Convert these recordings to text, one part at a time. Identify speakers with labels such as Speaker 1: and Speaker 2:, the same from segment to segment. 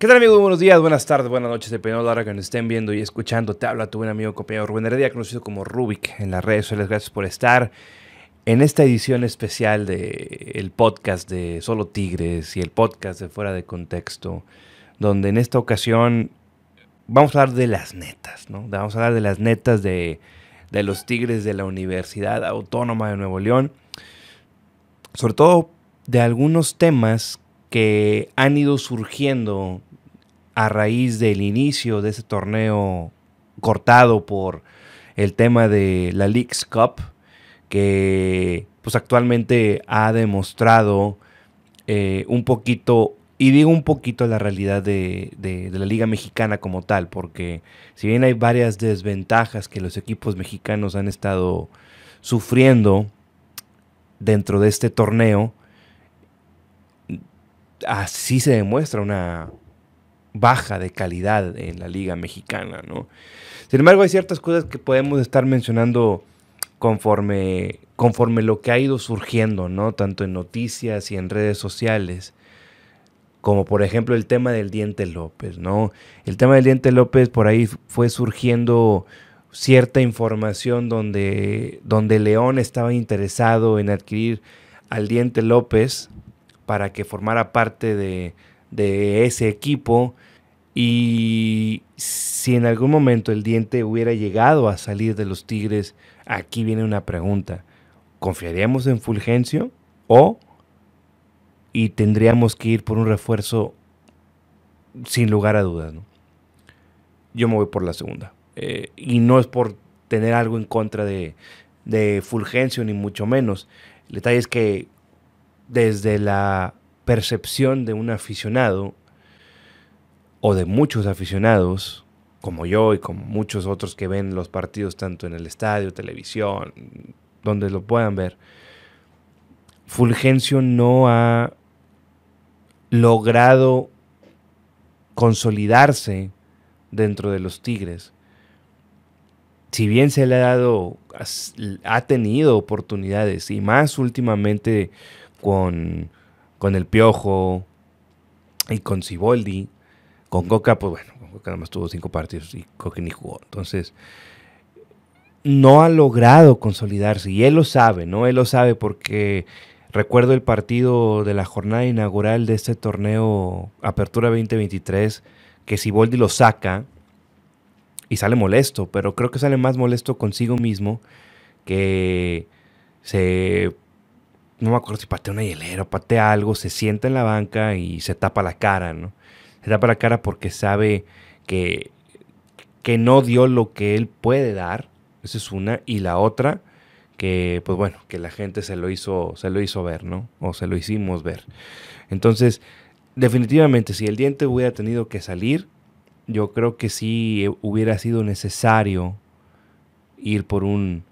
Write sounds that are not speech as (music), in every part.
Speaker 1: ¿Qué tal amigos? Buenos días, buenas tardes, buenas noches, dependiendo de la hora que nos estén viendo y escuchando. Te habla tu buen amigo compañero Rubén Heredia, conocido como Rubik en las redes sociales. Gracias por estar en esta edición especial del el podcast de Solo Tigres y el podcast de Fuera de Contexto, donde en esta ocasión vamos a hablar de las netas, ¿no? Vamos a hablar de las netas de, de los Tigres de la Universidad Autónoma de Nuevo León. Sobre todo de algunos temas que han ido surgiendo a raíz del inicio de ese torneo cortado por el tema de la Leagues Cup, que pues actualmente ha demostrado eh, un poquito, y digo un poquito la realidad de, de, la Liga Mexicana como tal, porque si bien hay varias desventajas que los equipos mexicanos han estado sufriendo dentro de este torneo, así se demuestra una, baja de calidad en la liga mexicana, ¿no? Sin embargo, hay ciertas cosas que podemos estar mencionando conforme, conforme lo que ha ido surgiendo, ¿no? Tanto en noticias y en redes sociales, como por ejemplo el tema del Diente López, ¿no? El tema del Diente López por ahí fue surgiendo cierta información donde, donde León estaba interesado en adquirir al Diente López para que formara parte de, de ese equipo y si en algún momento el diente hubiera llegado a salir de los Tigres, aquí viene una pregunta. ¿Confiaríamos en Fulgencio o y tendríamos que ir por un refuerzo sin lugar a dudas? ¿no? Yo me voy por la segunda. Eh, y no es por tener algo en contra de, de Fulgencio, ni mucho menos. El detalle es que desde la percepción de un aficionado o de muchos aficionados, como yo y como muchos otros que ven los partidos tanto en el estadio, televisión, donde lo puedan ver, Fulgencio no ha logrado consolidarse dentro de los Tigres. Si bien se le ha dado, ha tenido oportunidades y más últimamente con con el Piojo y con Ciboldi. Con Coca, pues bueno, con Coca nada más tuvo cinco partidos y Coca ni jugó. Entonces, no ha logrado consolidarse y él lo sabe, ¿no? Él lo sabe porque recuerdo el partido de la jornada inaugural de este torneo Apertura 2023 que Ciboldi lo saca y sale molesto, pero creo que sale más molesto consigo mismo que se no me acuerdo si patea una hielera o patea algo, se sienta en la banca y se tapa la cara, ¿no? Se tapa la cara porque sabe que, que no dio lo que él puede dar, esa es una, y la otra, que pues bueno, que la gente se lo hizo, se lo hizo ver, ¿no? O se lo hicimos ver. Entonces, definitivamente, si el diente hubiera tenido que salir, yo creo que sí hubiera sido necesario ir por un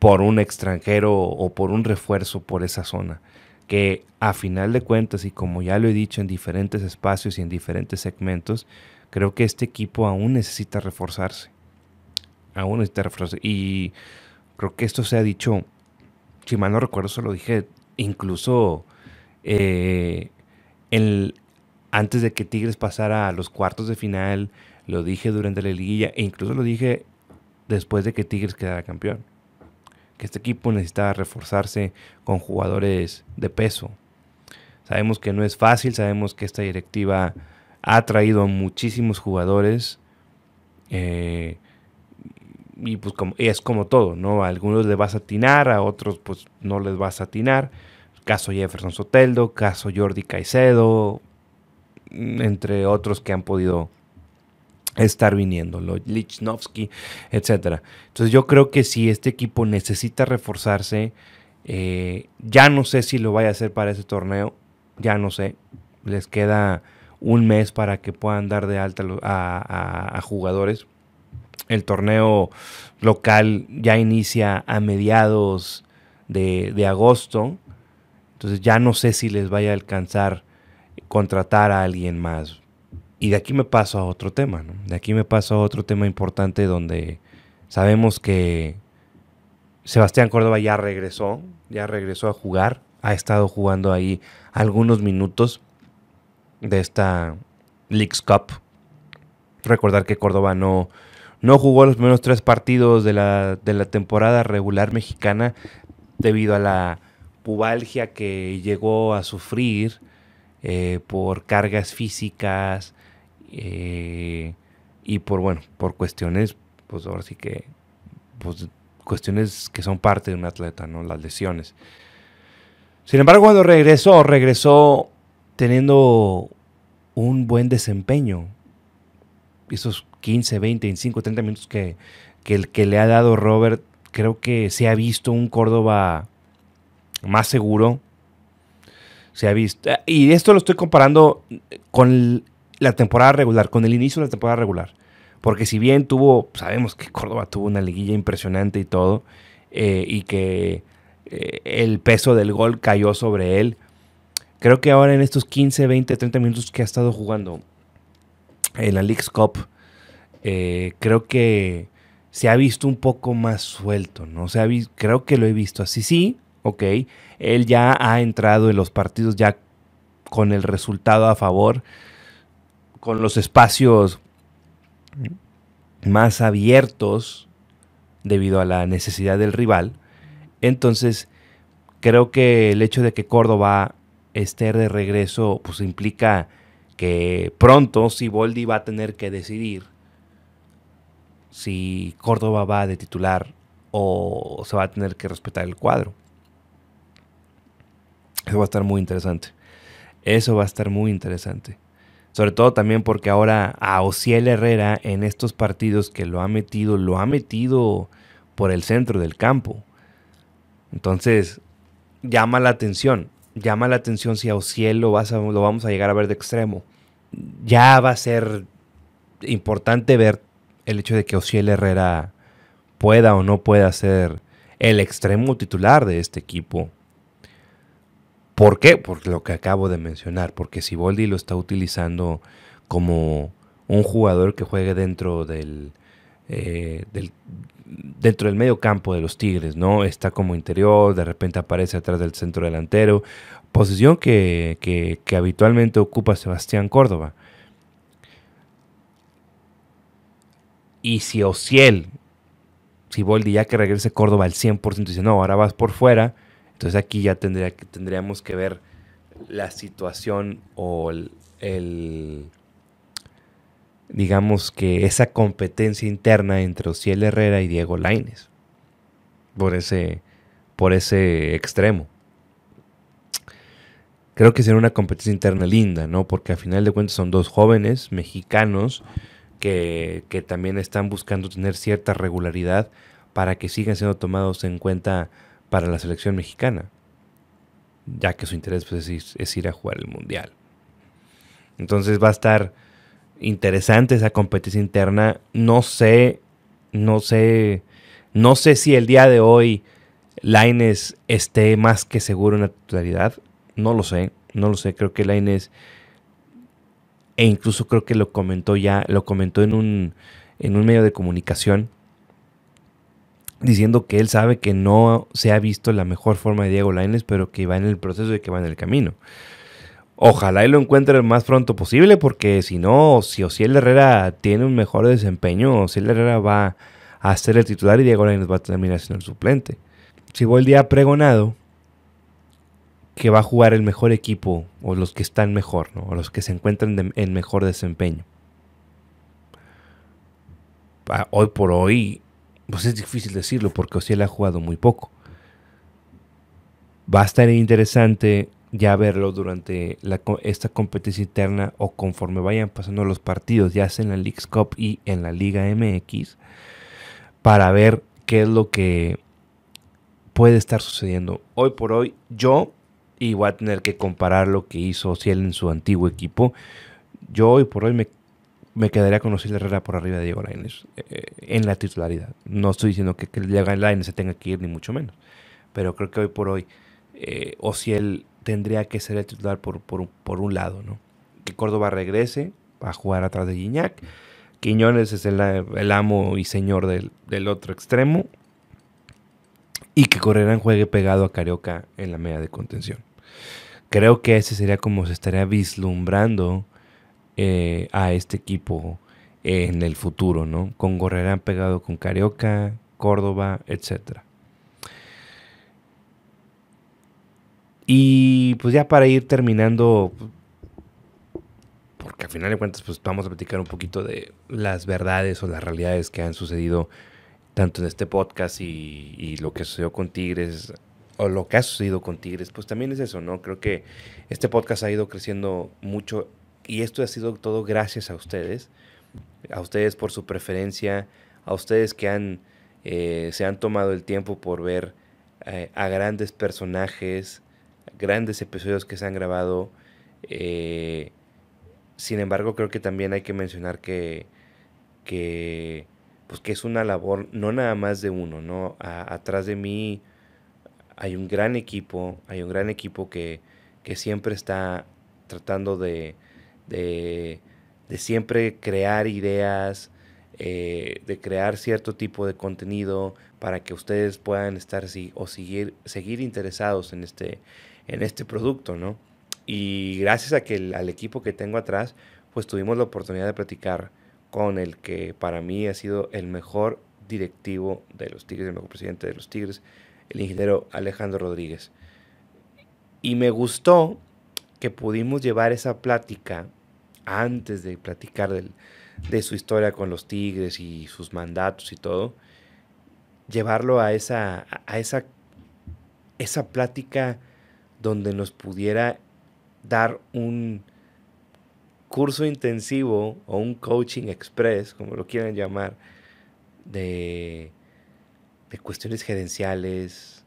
Speaker 1: por un extranjero o por un refuerzo por esa zona. Que a final de cuentas, y como ya lo he dicho en diferentes espacios y en diferentes segmentos, creo que este equipo aún necesita reforzarse. Aún necesita reforzarse. Y creo que esto se ha dicho, si mal no recuerdo, se lo dije incluso eh, antes de que Tigres pasara a los cuartos de final, lo dije durante la liguilla e incluso lo dije después de que Tigres quedara campeón que este equipo necesita reforzarse con jugadores de peso. Sabemos que no es fácil, sabemos que esta directiva ha traído a muchísimos jugadores eh, y pues es como todo, ¿no? A algunos les vas a atinar, a otros pues no les vas a atinar. Caso Jefferson Soteldo, caso Jordi Caicedo, entre otros que han podido estar viniendo, Lichnowsky, etcétera. Entonces yo creo que si este equipo necesita reforzarse, eh, ya no sé si lo vaya a hacer para ese torneo, ya no sé. Les queda un mes para que puedan dar de alta a, jugadores. El torneo local ya inicia a mediados de, de agosto. Entonces ya no sé si les vaya a alcanzar contratar a alguien más. Y de aquí me paso a otro tema, ¿no? De aquí me paso a otro tema importante donde sabemos que Sebastián Córdoba ya regresó, ya regresó a jugar, ha estado jugando ahí algunos minutos de esta, Leagues Cup. Recordar que Córdoba no, no jugó los primeros tres partidos de la, de la temporada regular mexicana debido a la pubalgia que llegó a sufrir eh, por cargas físicas eh, y por, bueno, por cuestiones, pues ahora sí que, pues cuestiones que son parte de un atleta, ¿no? Las lesiones. Sin embargo, cuando regresó, regresó teniendo un buen desempeño. Esos 15, 20, 25, 30 minutos que, que, que le ha dado Robert, creo que se ha visto un Córdoba más seguro, se ha visto. Y esto lo estoy comparando con la temporada regular, con el inicio de la temporada regular. Porque si bien tuvo, sabemos que Córdoba tuvo una liguilla impresionante y todo, eh, y que eh, el peso del gol cayó sobre él, creo que ahora en estos 15, 20, 30 minutos que ha estado jugando en la League's Cup, eh, creo que se ha visto un poco más suelto, ¿no? O creo que lo he visto así. Sí, ok, él ya ha entrado en los partidos ya con el resultado a favor, con los espacios más abiertos debido a la necesidad del rival. Entonces, creo que el hecho de que Córdoba esté de regreso, pues implica que pronto Siboldi va a tener que decidir si Córdoba va de titular o se va a tener que respetar el cuadro. Eso va a estar muy interesante. Eso va a estar muy interesante. Sobre todo también porque ahora a Ociel Herrera en estos partidos que lo ha metido, lo ha metido por el centro del campo. Entonces, llama la atención. Llama la atención si a Ociel lo, lo vamos a llegar a ver de extremo. Ya va a ser importante ver el hecho de que Ociel Herrera pueda o no pueda ser el extremo titular de este equipo. ¿Por qué? Por lo que acabo de mencionar, porque Siboldi lo está utilizando como un jugador que juegue dentro del, eh, dentro del medio campo de los Tigres, ¿no? Está como interior, de repente aparece atrás del centro delantero, posición que, que, habitualmente ocupa Sebastián Córdoba. Y si Ociel, Siboldi, ya que regrese Córdoba al 100%, dice, no, ahora vas por fuera, entonces aquí ya tendría, tendríamos que ver la situación o el, digamos que esa competencia interna entre Ociel Herrera y Diego Laines por ese, por ese extremo. Creo que será una competencia interna linda, ¿no? Porque al final de cuentas son dos jóvenes mexicanos que también están buscando tener cierta regularidad para que sigan siendo tomados en cuenta para la selección mexicana, ya que su interés pues, es, ir a jugar el Mundial. Entonces va a estar interesante esa competencia interna. No sé, no sé, no sé si el día de hoy Laines esté más que seguro en la titularidad. No lo sé, no lo sé. Creo que Laines, e incluso creo que lo comentó ya, lo comentó en un, en un medio de comunicación diciendo que él sabe que no se ha visto la mejor forma de Diego Lainez, pero que va en el proceso y que va en el camino. Ojalá y lo encuentre lo más pronto posible, porque si no, si Ociel Herrera tiene un mejor desempeño, Ociel Herrera va a ser el titular y Diego Lainez va a terminar siendo el suplente. Si día ha pregonado que va a jugar el mejor equipo, o los que están mejor, o los que se encuentran en mejor desempeño. Hoy por hoy, pues es difícil decirlo porque Ociel ha jugado muy poco. Va a estar interesante ya verlo durante esta competencia interna o conforme vayan pasando los partidos, ya sea en la League's Cup y en la Liga MX, para ver qué es lo que puede estar sucediendo. Hoy por hoy, yo, y voy a tener que comparar lo que hizo Ociel en su antiguo equipo, yo hoy por hoy me me quedaría con Osiel Herrera por arriba de Diego Lainez eh, en la titularidad. No estoy diciendo que, Diego Lainez se tenga que ir, ni mucho menos. Pero creo que hoy por hoy eh, Ociel tendría que ser el titular por, por, un lado, ¿no? Que Córdoba regrese a jugar atrás de Guiñac. Quiñones es el, amo y señor del, del, otro extremo. Y que Correrán juegue pegado a Carioca en la media de contención. Creo que ese sería como se estaría vislumbrando eh, a este equipo en el futuro, ¿no? Con Gorrerán pegado con Carioca, Córdoba, etc. Y pues ya para ir terminando, porque al final de cuentas pues vamos a platicar un poquito de las verdades o las realidades que han sucedido tanto en este podcast y, y lo que sucedió con Tigres o lo que ha sucedido con Tigres, pues también es eso, ¿no? Creo que este podcast ha ido creciendo mucho y esto ha sido todo gracias a ustedes, a ustedes por su preferencia, a ustedes que han, eh, se han tomado el tiempo por ver eh, a grandes personajes, grandes episodios que se han grabado. Eh, sin embargo, creo que también hay que mencionar que, que, pues que es una labor no nada más de uno, ¿no? atrás de mí hay un gran equipo, hay un gran equipo que, que siempre está tratando de, de, siempre crear ideas, eh, de crear cierto tipo de contenido para que ustedes puedan estar o seguir, seguir interesados en este, en este producto, ¿no? Y gracias a que al equipo que tengo atrás, pues tuvimos la oportunidad de platicar con el que para mí ha sido el mejor directivo de los Tigres, el mejor presidente de los Tigres, el ingeniero Alejandro Rodríguez. Y me gustó que pudimos llevar esa plática antes de platicar de su historia con los Tigres y sus mandatos y todo, llevarlo a esa, a esa, esa plática donde nos pudiera dar un curso intensivo o un coaching express, como lo quieran llamar, de, de cuestiones gerenciales,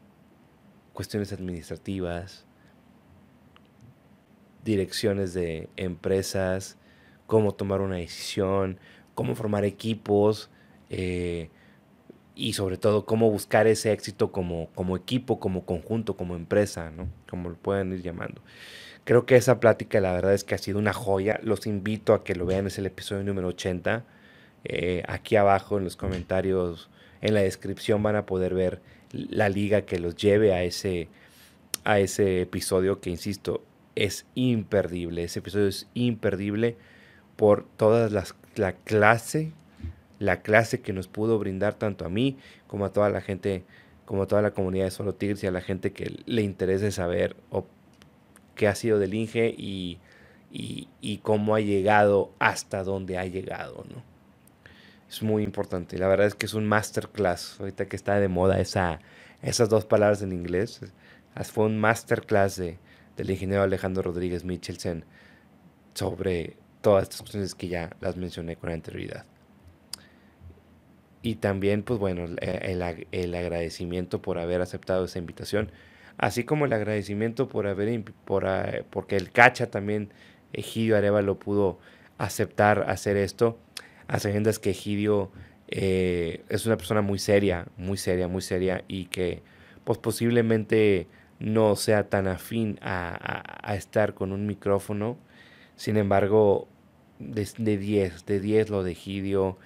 Speaker 1: cuestiones administrativas, direcciones de empresas, cómo tomar una decisión, cómo formar equipos eh, y sobre todo cómo buscar ese éxito como, como equipo, como conjunto, como empresa, ¿no? como lo pueden ir llamando. Creo que esa plática la verdad es que ha sido una joya. Los invito a que lo vean, es el episodio número 80. Eh, aquí abajo en los comentarios, en la descripción van a poder ver la liga que los lleve a ese, a ese episodio que, insisto, es imperdible. Ese episodio es imperdible por toda la clase, la clase que nos pudo brindar tanto a mí como a toda la gente, como a toda la comunidad de Solo Tigres y a la gente que le interese saber qué ha sido del Inge y, y, cómo ha llegado hasta donde ha llegado, ¿no? Es muy importante. La verdad es que es un masterclass. Ahorita que está de moda esa, esas dos palabras en inglés. Fue un masterclass de, del ingeniero Alejandro Rodríguez Michelsen sobre todas estas cuestiones que ya las mencioné con anterioridad. Y también, pues bueno, el, el, agradecimiento por haber aceptado esa invitación, así como el agradecimiento por haber, por, eh, porque el Cacha también, Egidio lo pudo aceptar hacer esto, a sabiendas que Egidio eh, es una persona muy seria, muy seria, muy seria, y que pues posiblemente no sea tan afín a, estar con un micrófono. Sin embargo, de 10, de 10 lo de Gidio,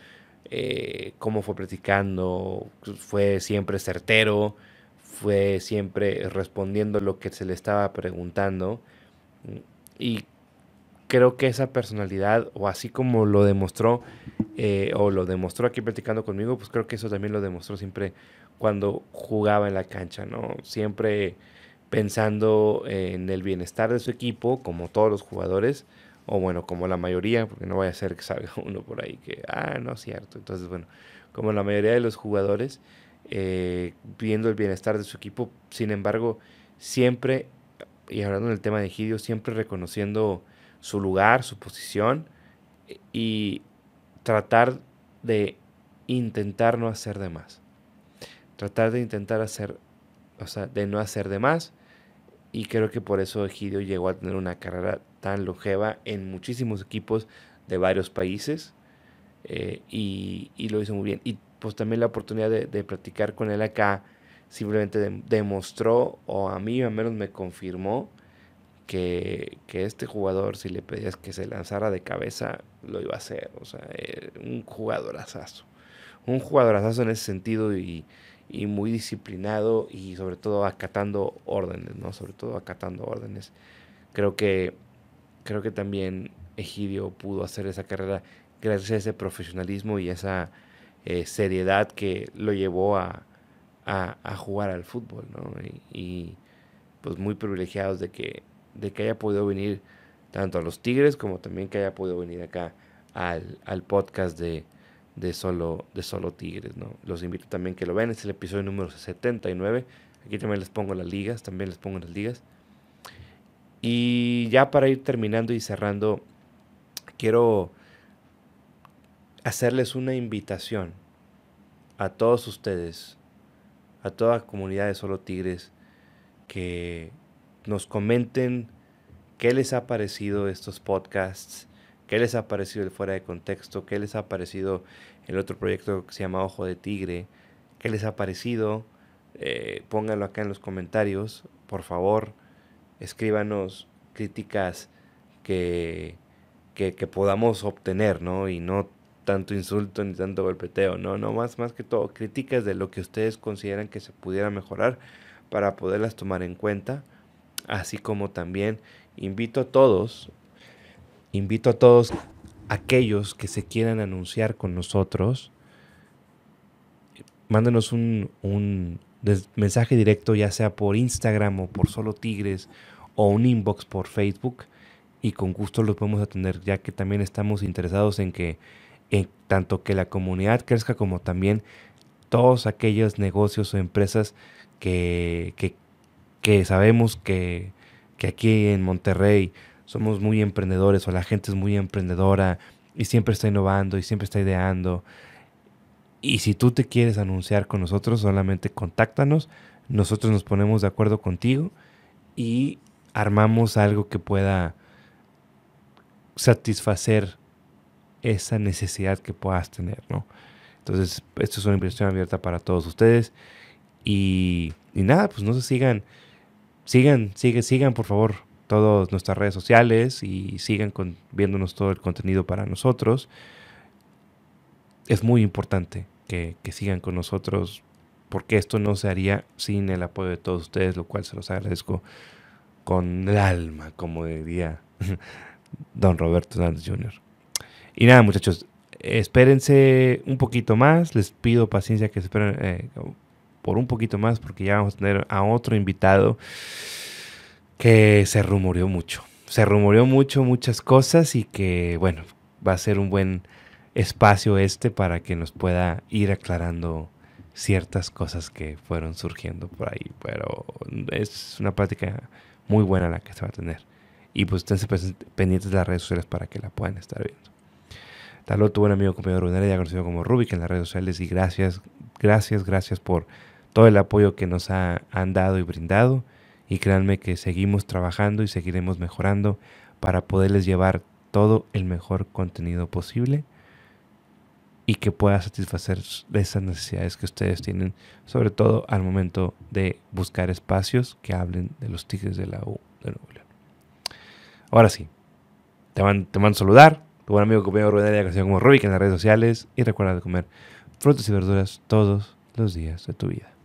Speaker 1: eh, cómo fue platicando, fue siempre certero, fue siempre respondiendo lo que se le estaba preguntando. Y creo que esa personalidad, o así como lo demostró, eh, o lo demostró aquí platicando conmigo, pues creo que eso también lo demostró siempre cuando jugaba en la cancha, ¿no? Siempre pensando en el bienestar de su equipo, como todos los jugadores, o bueno, como la mayoría, porque no vaya a ser que salga (laughs) uno por ahí que, ah, no es cierto. Entonces, bueno, como la mayoría de los jugadores, eh, viendo el bienestar de su equipo, sin embargo, siempre, y hablando del tema de Gidio, siempre reconociendo su lugar, su posición, y tratar de intentar no hacer de más. Tratar de intentar hacer, o sea, de no hacer de más y creo que por eso Egidio llegó a tener una carrera tan longeva en muchísimos equipos de varios países eh, y, lo hizo muy bien. Y pues también la oportunidad de, de practicar con él acá simplemente demostró, o a mí al menos me confirmó, que, que, este jugador, si le pedías que se lanzara de cabeza, lo iba a hacer. O sea, eh, un jugadorazazo. Un jugadorazazo en ese sentido y, y muy disciplinado y sobre todo acatando órdenes, ¿no? Sobre todo acatando órdenes. Creo que, creo que también Egidio pudo hacer esa carrera gracias a ese profesionalismo y esa eh, seriedad que lo llevó a, jugar al fútbol, ¿no? Y, pues muy privilegiados de que, de que haya podido venir tanto a los Tigres como también que haya podido venir acá al, podcast de, de, solo, de Solo Tigres, ¿no? Los invito también que lo vean, es el episodio número 79, aquí también les pongo las ligas, también les pongo las ligas. Y ya para ir terminando y cerrando, quiero hacerles una invitación a todos ustedes, a toda comunidad de Solo Tigres, que nos comenten qué les ha parecido estos podcasts, qué les ha parecido el fuera de contexto, qué les ha parecido el otro proyecto que se llama Ojo de Tigre, qué les ha parecido. Eh, pónganlo acá en los comentarios, por favor, escríbanos críticas que, que, podamos obtener, ¿no? Y no tanto insulto ni tanto golpeteo, no, no, más, más que todo, críticas de lo que ustedes consideran que se pudiera mejorar para poderlas tomar en cuenta, así como también invito a todos, invito a todos aquellos que se quieran anunciar con nosotros, mándenos un, mensaje directo, ya sea por Instagram o por Solo Tigres o un inbox por Facebook y con gusto los podemos atender, ya que también estamos interesados en que tanto que la comunidad crezca como también todos aquellos negocios o empresas que, que, sabemos que, que, aquí en Monterrey somos muy emprendedores o la gente es muy emprendedora y siempre está innovando y siempre está ideando. Y si tú te quieres anunciar con nosotros, solamente contáctanos, nosotros nos ponemos de acuerdo contigo y armamos algo que pueda satisfacer esa necesidad que puedas tener, ¿no? Entonces, esto es una invitación abierta para todos ustedes. Y, nada, pues no se sigan, sigan, sigan, sigan por favor todas nuestras redes sociales y sigan viéndonos todo el contenido para nosotros. Es muy importante que, que sigan con nosotros porque esto no se haría sin el apoyo de todos ustedes, lo cual se los agradezco con el alma, como diría (laughs) don Roberto Hernández Jr. Y nada, muchachos, espérense un poquito más. Les pido paciencia que se esperen eh, por un poquito más porque ya vamos a tener a otro invitado que se rumoreó mucho. Se rumoreó mucho, muchas cosas y que, bueno, va a ser un buen espacio este para que nos pueda ir aclarando ciertas cosas que fueron surgiendo por ahí. Pero es una práctica muy buena la que se va a tener. Y pues estén pendientes de las redes sociales para que la puedan estar viendo. Tal tu buen amigo compañero Rubén ya conocido como Rubik en las redes sociales y gracias, gracias, gracias por todo el apoyo que nos ha, han dado y brindado y créanme que seguimos trabajando y seguiremos mejorando para poderles llevar todo el mejor contenido posible y que pueda satisfacer esas necesidades que ustedes tienen, sobre todo al momento de buscar espacios que hablen de los Tigres de la U de Nuevo León. Ahora sí, te, van, te mando a saludar, tu buen amigo compañero Rubén conocido como Rubik en las redes sociales. Y recuerda de comer frutas y verduras todos los días de tu vida.